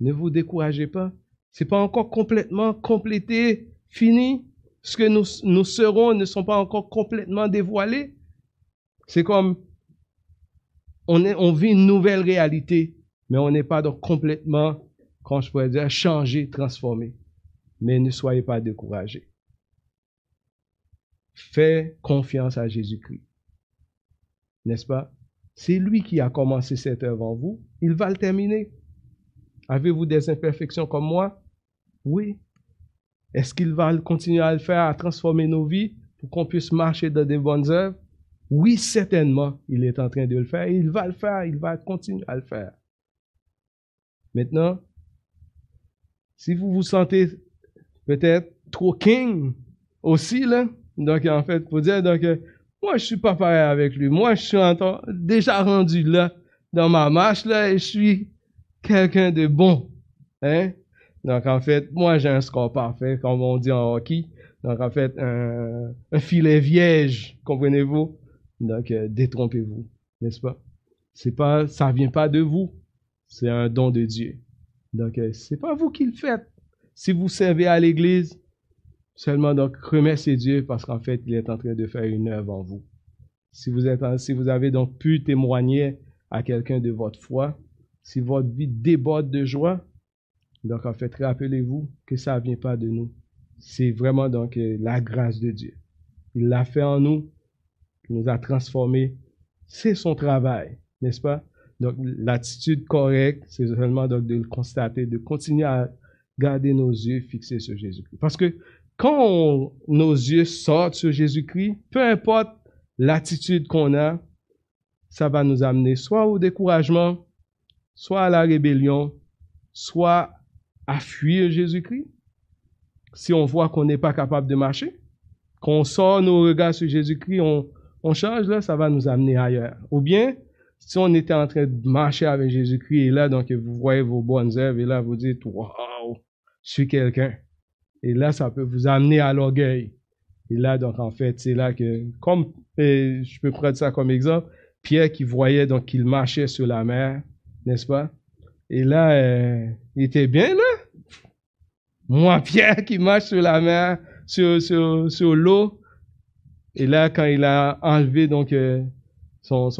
Ne vous découragez pas. C'est pas encore complètement complété, fini. Ce que nous, serons ne sont pas encore complètement dévoilés. C'est comme, on, vit une nouvelle réalité, mais on n'est pas complètement, quand je pourrais dire, changé, transformé. Mais ne soyez pas découragés. Faites confiance à Jésus-Christ. N'est-ce pas? C'est lui qui a commencé cette œuvre en vous. Il va le terminer. Avez-vous des imperfections comme moi? Oui. Est-ce qu'il va continuer à le faire, à transformer nos vies pour qu'on puisse marcher dans des bonnes œuvres? Oui, certainement, il est en train de le faire. Il va le faire, il va continuer à le faire. Maintenant, si vous vous sentez peut-être trop king aussi, là, donc en fait, pour dire, donc, moi, je suis pas pareil avec lui. Moi, je suis déjà rendu là, dans ma marche, là, et je suis quelqu'un de bon. Hein? Donc, en fait, moi, j'ai un score parfait, comme on dit en hockey. Donc, en fait, un, filet vierge, comprenez-vous? Donc, euh, détrompez-vous, n'est-ce pas? C'est pas, ça vient pas de vous. C'est un don de Dieu. Donc, euh, c'est pas vous qui le faites. Si vous servez à l'église, Seulement donc remerciez Dieu parce qu'en fait, il est en train de faire une œuvre en vous. Si vous, êtes, si vous avez donc pu témoigner à quelqu'un de votre foi, si votre vie déborde de joie, donc en fait, rappelez-vous que ça ne vient pas de nous. C'est vraiment donc euh, la grâce de Dieu. Il l'a fait en nous, il nous a transformés. C'est son travail, n'est-ce pas? Donc l'attitude correcte, c'est seulement donc de le constater, de continuer à garder nos yeux fixés sur Jésus-Christ. Parce que quand nos yeux sortent sur Jésus-Christ, peu importe l'attitude qu'on a, ça va nous amener soit au découragement, soit à la rébellion, soit à fuir Jésus-Christ. Si on voit qu'on n'est pas capable de marcher, qu'on sort nos regards sur Jésus-Christ, on, change, là, ça va nous amener ailleurs. Ou bien, si on était en train de marcher avec Jésus-Christ et là, donc, vous voyez vos bonnes œuvres et là, vous dites, waouh, je suis quelqu'un. Et là, ça peut vous amener à l'orgueil. Et là, donc, en fait, c'est là que, comme, je peux prendre ça comme exemple, Pierre qui voyait donc qu'il marchait sur la mer, n'est-ce pas? Et là, euh, il était bien là. Moi, Pierre qui marche sur la mer, sur, l'eau. Et là, quand il a enlevé donc euh, son,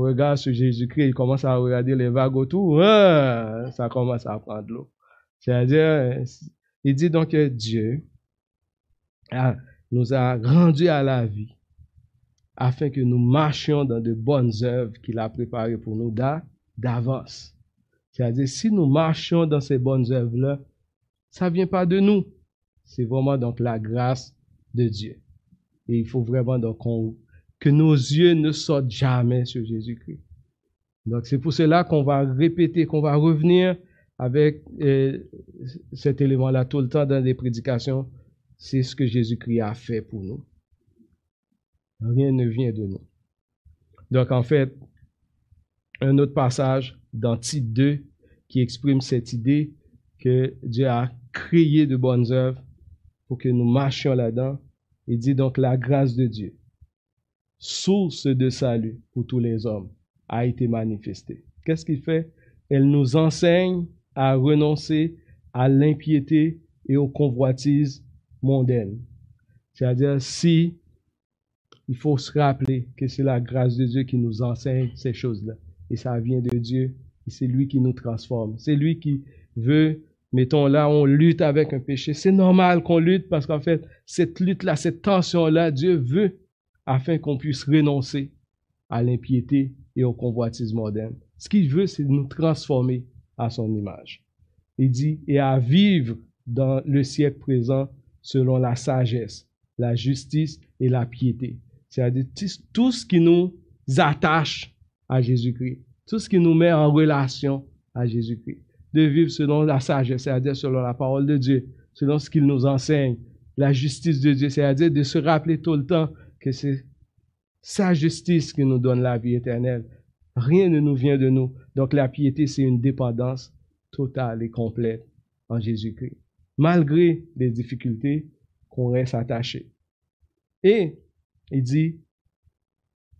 regard sur Jésus-Christ, il commence à regarder les vagues autour. ça commence à prendre l'eau. C'est-à-dire, euh, il dit donc que Dieu nous a rendus à la vie afin que nous marchions dans de bonnes œuvres qu'il a préparées pour nous d'avance. C'est-à-dire, si nous marchions dans ces bonnes œuvres-là, ça ne vient pas de nous. C'est vraiment donc la grâce de Dieu. Et il faut vraiment donc que nos yeux ne sortent jamais sur Jésus-Christ. Donc c'est pour cela qu'on va répéter, qu'on va revenir avec euh, cet élément-là tout le temps dans les prédications. C'est ce que Jésus-Christ a fait pour nous. Rien ne vient de nous. Donc en fait, un autre passage dans Tite 2 qui exprime cette idée que Dieu a créé de bonnes œuvres pour que nous marchions là-dedans. Il dit donc la grâce de Dieu, source de salut pour tous les hommes, a été manifestée. Qu'est-ce qu'il fait? Elle nous enseigne à renoncer à l'impiété et aux convoitises mondaines. C'est-à-dire, si il faut se rappeler que c'est la grâce de Dieu qui nous enseigne ces choses-là. Et ça vient de Dieu. Et c'est lui qui nous transforme. C'est lui qui veut, mettons là, on lutte avec un péché. C'est normal qu'on lutte parce qu'en fait, cette lutte-là, cette tension-là, Dieu veut afin qu'on puisse renoncer à l'impiété et au convoitisme moderne. Ce qu'il veut, c'est nous transformer à son image. Il dit, et à vivre dans le siècle présent selon la sagesse, la justice et la piété. C'est-à-dire tout ce qui nous attache à Jésus-Christ, tout ce qui nous met en relation à Jésus-Christ. De vivre selon la sagesse, c'est-à-dire selon la parole de Dieu, selon ce qu'il nous enseigne, la justice de Dieu, c'est-à-dire de se rappeler tout le temps que c'est sa justice qui nous donne la vie éternelle. Rien ne nous vient de nous. Donc la piété, c'est une dépendance totale et complète en Jésus-Christ, malgré les difficultés qu'on reste attaché. Et il dit,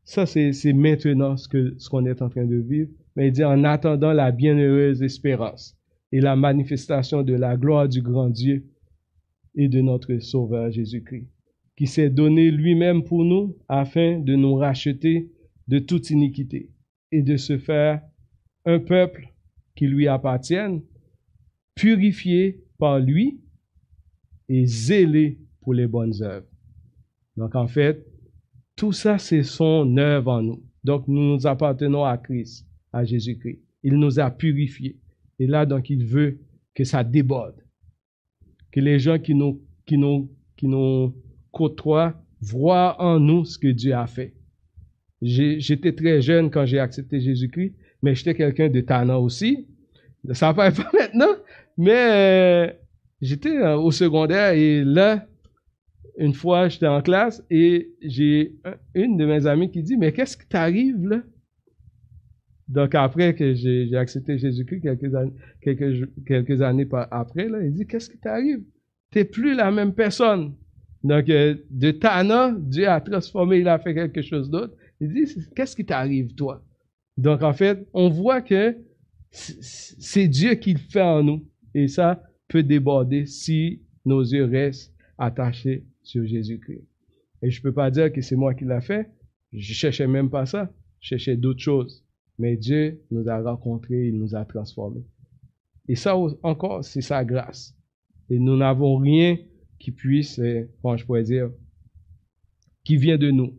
ça c'est maintenant ce qu'on ce est en train de vivre, mais il dit en attendant la bienheureuse espérance et la manifestation de la gloire du grand Dieu et de notre Sauveur Jésus-Christ, qui s'est donné lui-même pour nous afin de nous racheter de toute iniquité et de se faire un peuple qui lui appartienne, purifié par lui et zélé pour les bonnes œuvres. Donc en fait, tout ça, c'est son œuvre en nous. Donc, nous nous appartenons à Christ, à Jésus-Christ. Il nous a purifiés. Et là, donc, il veut que ça déborde. Que les gens qui nous, qui nous, qui nous côtoient voient en nous ce que Dieu a fait. J'étais très jeune quand j'ai accepté Jésus-Christ, mais j'étais quelqu'un de tannant aussi. Ça ne pas maintenant, mais euh, j'étais euh, au secondaire et là, une fois, j'étais en classe et j'ai une de mes amies qui dit, mais qu'est-ce qui t'arrive là? Donc après que j'ai accepté Jésus-Christ quelques années, quelques, années après, là, il dit, qu'est-ce qui t'arrive? T'es plus la même personne. Donc euh, de Tana, Dieu a transformé, il a fait quelque chose d'autre. Il dit, qu'est-ce qui t'arrive toi? Donc en fait, on voit que c'est Dieu qui le fait en nous. Et ça peut déborder si nos yeux restent attachés sur Jésus-Christ. Et je ne peux pas dire que c'est moi qui l'a fait. Je cherchais même pas ça. Je cherchais d'autres choses. Mais Dieu nous a rencontrés, il nous a transformés. Et ça encore, c'est sa grâce. Et nous n'avons rien qui puisse, euh, comment je pourrais dire, qui vient de nous.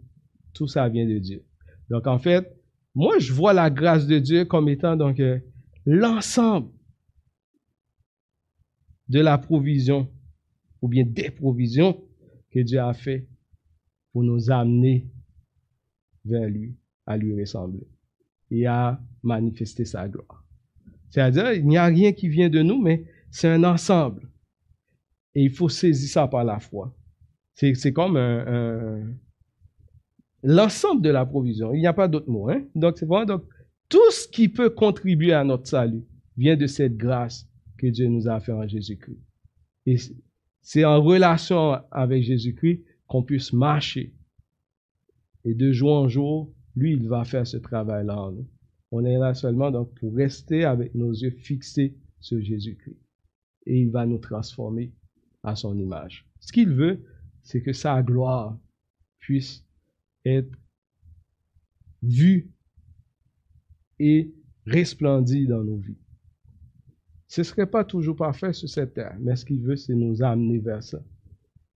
Tout ça vient de Dieu. Donc en fait, moi je vois la grâce de Dieu comme étant donc euh, l'ensemble de la provision ou bien des provisions que Dieu a fait pour nous amener vers lui, à lui ressembler et à manifester sa gloire. C'est-à-dire, il n'y a rien qui vient de nous, mais c'est un ensemble. Et il faut saisir ça par la foi. C'est comme un, l'ensemble de la provision. Il n'y a pas d'autre mot. Hein? Donc, c'est vraiment donc, tout ce qui peut contribuer à notre salut vient de cette grâce que Dieu nous a fait en Jésus-Christ. Et c'est en relation avec Jésus-Christ qu'on puisse marcher. Et de jour en jour, lui, il va faire ce travail-là en nous. On est là seulement donc pour rester avec nos yeux fixés sur Jésus-Christ. Et il va nous transformer à son image. Ce qu'il veut, c'est que sa gloire puisse être vue et resplendie dans nos vies. Ce ne serait pas toujours parfait sur cette terre, mais ce qu'il veut, c'est nous amener vers ça.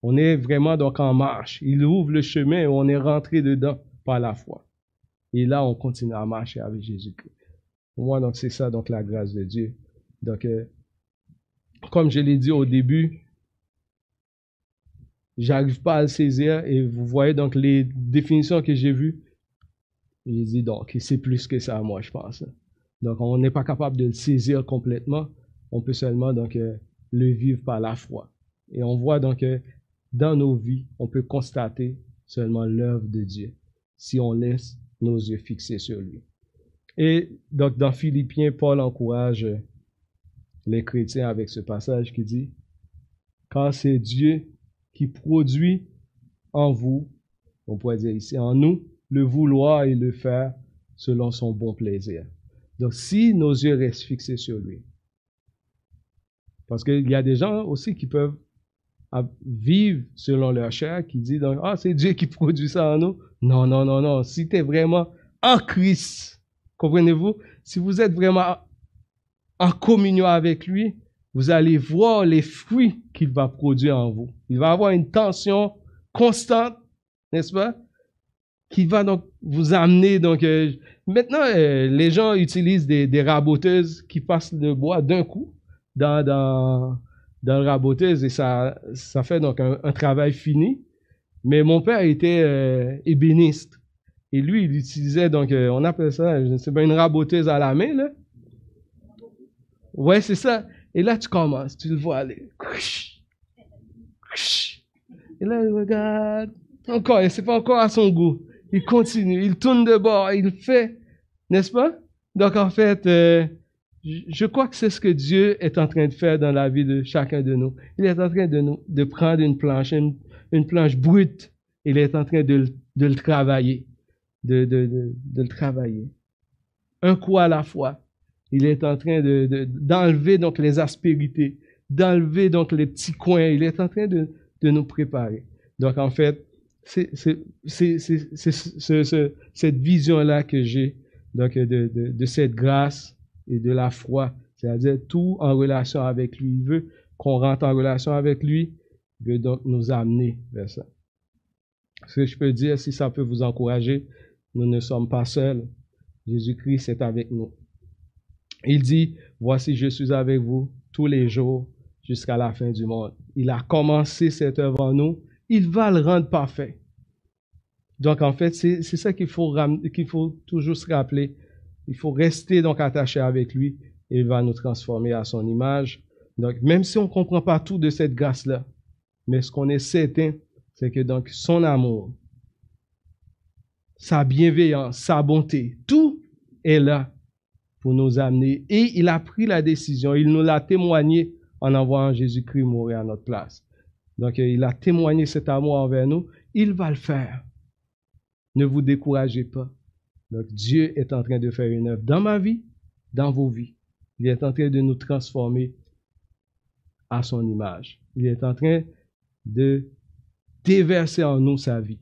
On est vraiment donc en marche. Il ouvre le chemin et on est rentré dedans par la foi. Et là, on continue à marcher avec Jésus-Christ. Pour moi, donc, c'est ça, donc, la grâce de Dieu. Donc, euh, comme je l'ai dit au début, j'arrive pas à le saisir et vous voyez donc les définitions que j'ai vues. J'ai dit donc, c'est plus que ça, moi, je pense. Donc, on n'est pas capable de le saisir complètement. On peut seulement donc euh, le vivre par la foi. Et on voit donc que dans nos vies, on peut constater seulement l'œuvre de Dieu si on laisse nos yeux fixés sur lui. Et donc, dans Philippiens, Paul encourage les chrétiens avec ce passage qui dit, quand c'est Dieu qui produit en vous, on pourrait dire ici, en nous, le vouloir et le faire selon son bon plaisir. Donc, si nos yeux restent fixés sur lui, parce qu'il y a des gens aussi qui peuvent vivre selon leur chair, qui disent donc, ah, c'est Dieu qui produit ça en nous. Non, non, non, non. Si tu es vraiment en Christ, comprenez-vous? Si vous êtes vraiment en communion avec lui, vous allez voir les fruits qu'il va produire en vous. Il va avoir une tension constante, n'est-ce pas? Qui va donc vous amener. Donc, euh, maintenant, euh, les gens utilisent des, raboteuses qui passent le bois d'un coup dans, dans, dans le raboteuse et ça, ça fait donc un, travail fini. Mais mon père était euh, ébéniste. Et lui, il utilisait donc, on appelle ça, je ne sais pas, une raboteuse à la main, là. Ouais, c'est ça. Et là, tu commences, tu le vois aller. Et là, il regarde. Encore, c'est pas encore à son goût. Il continue, il tourne de bord, il fait, n'est-ce pas? Donc, en fait, euh, je crois que c'est ce que Dieu est en train de faire dans la vie de chacun de nous. Il est en train de, nous, de prendre une planche, une, planche brute. Il est en train de, de le travailler, de, de, de, le travailler. Un coup à la fois. Il est en train de, d'enlever donc les aspérités, d'enlever donc les petits coins. Il est en train de, de nous préparer. Donc en fait, c'est, cette vision-là que j'ai donc de cette grâce et de la foi, c'est-à-dire tout en relation avec lui. Il veut qu'on rentre en relation avec lui, il veut donc nous amener vers ça. Ce que je peux dire, si ça peut vous encourager, nous ne sommes pas seuls. Jésus-Christ est avec nous. Il dit, voici, je suis avec vous tous les jours jusqu'à la fin du monde. Il a commencé cette œuvre en nous. Il va le rendre parfait. Donc, en fait, c'est ça qu'il faut, faut toujours se rappeler. Il faut rester donc attaché avec lui et il va nous transformer à son image. Donc, même si on ne comprend pas tout de cette grâce-là, mais ce qu'on est certain, c'est que donc son amour, sa bienveillance, sa bonté, tout est là pour nous amener. Et il a pris la décision, il nous l'a témoigné en envoyant Jésus-Christ mourir à notre place. Donc, euh, il a témoigné cet amour envers nous. Il va le faire. Ne vous découragez pas. Donc, Dieu est en train de faire une œuvre dans ma vie, dans vos vies. Il est en train de nous transformer à son image. Il est en train de déverser en nous sa vie.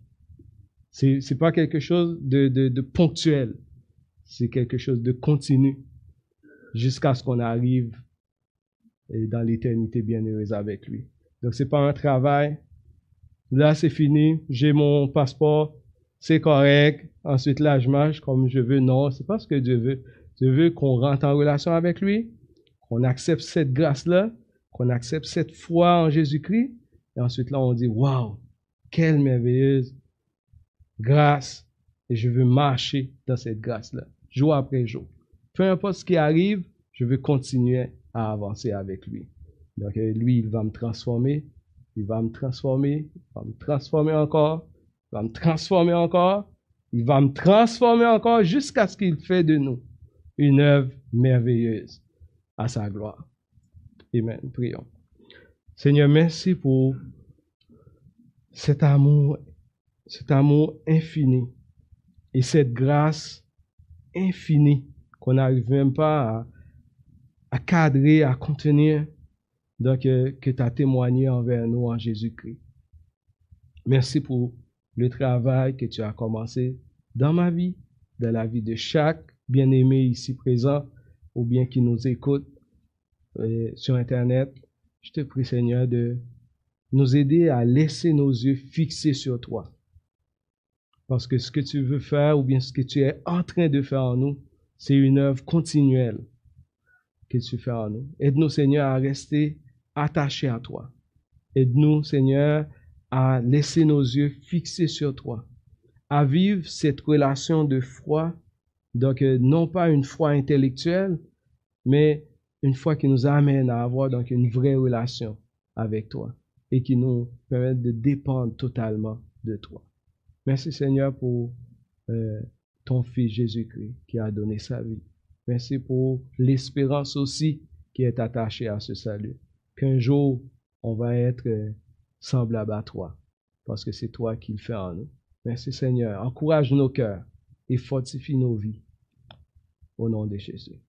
C'est, c'est pas quelque chose de, ponctuel c'est quelque chose de continu jusqu'à ce qu'on arrive dans l'éternité bienheureuse avec lui. Donc, c'est pas un travail. Là, c'est fini. J'ai mon passeport. C'est correct. Ensuite, là, je marche comme je veux. Non, c'est pas ce que Dieu veut. Dieu veut qu'on rentre en relation avec lui, qu'on accepte cette grâce-là, qu'on accepte cette foi en Jésus-Christ. Et ensuite, là, on dit, waouh, quelle merveilleuse grâce. Et je veux marcher dans cette grâce-là jour après jour. Peu importe ce qui arrive, je veux continuer à avancer avec lui. Donc, lui, il va me transformer, il va me transformer, il va me transformer encore, il va me transformer encore, il va me transformer encore jusqu'à ce qu'il fait de nous une œuvre merveilleuse à sa gloire. Amen. Prions. Seigneur, merci pour cet amour, cet amour infini et cette grâce infinie qu'on n'arrive même pas à, cadrer, à contenir, donc, euh, que tu as témoigné envers nous en Jésus-Christ. Merci pour le travail que tu as commencé dans ma vie, dans la vie de chaque bien-aimé ici présent ou bien qui nous écoute euh, sur Internet. Je te prie, Seigneur, de nous aider à laisser nos yeux fixés sur toi. Parce que ce que tu veux faire ou bien ce que tu es en train de faire en nous, c'est une œuvre continuelle que tu fais en nous. Aide-nous, Seigneur, à rester attachés à toi. Aide-nous, Seigneur, à laisser nos yeux fixés sur toi, à vivre cette relation de foi, donc euh, non pas une foi intellectuelle, mais une foi qui nous amène à avoir donc une vraie relation avec toi et qui nous permet de dépendre totalement de toi. Merci Seigneur pour euh, ton Fils Jésus-Christ qui a donné sa vie. Merci pour l'espérance aussi qui est attachée à ce salut. Qu'un jour, on va être euh, semblable à toi, parce que c'est toi qui le fais en nous. Merci Seigneur. Encourage nos cœurs et fortifie nos vies. Au nom de Jésus.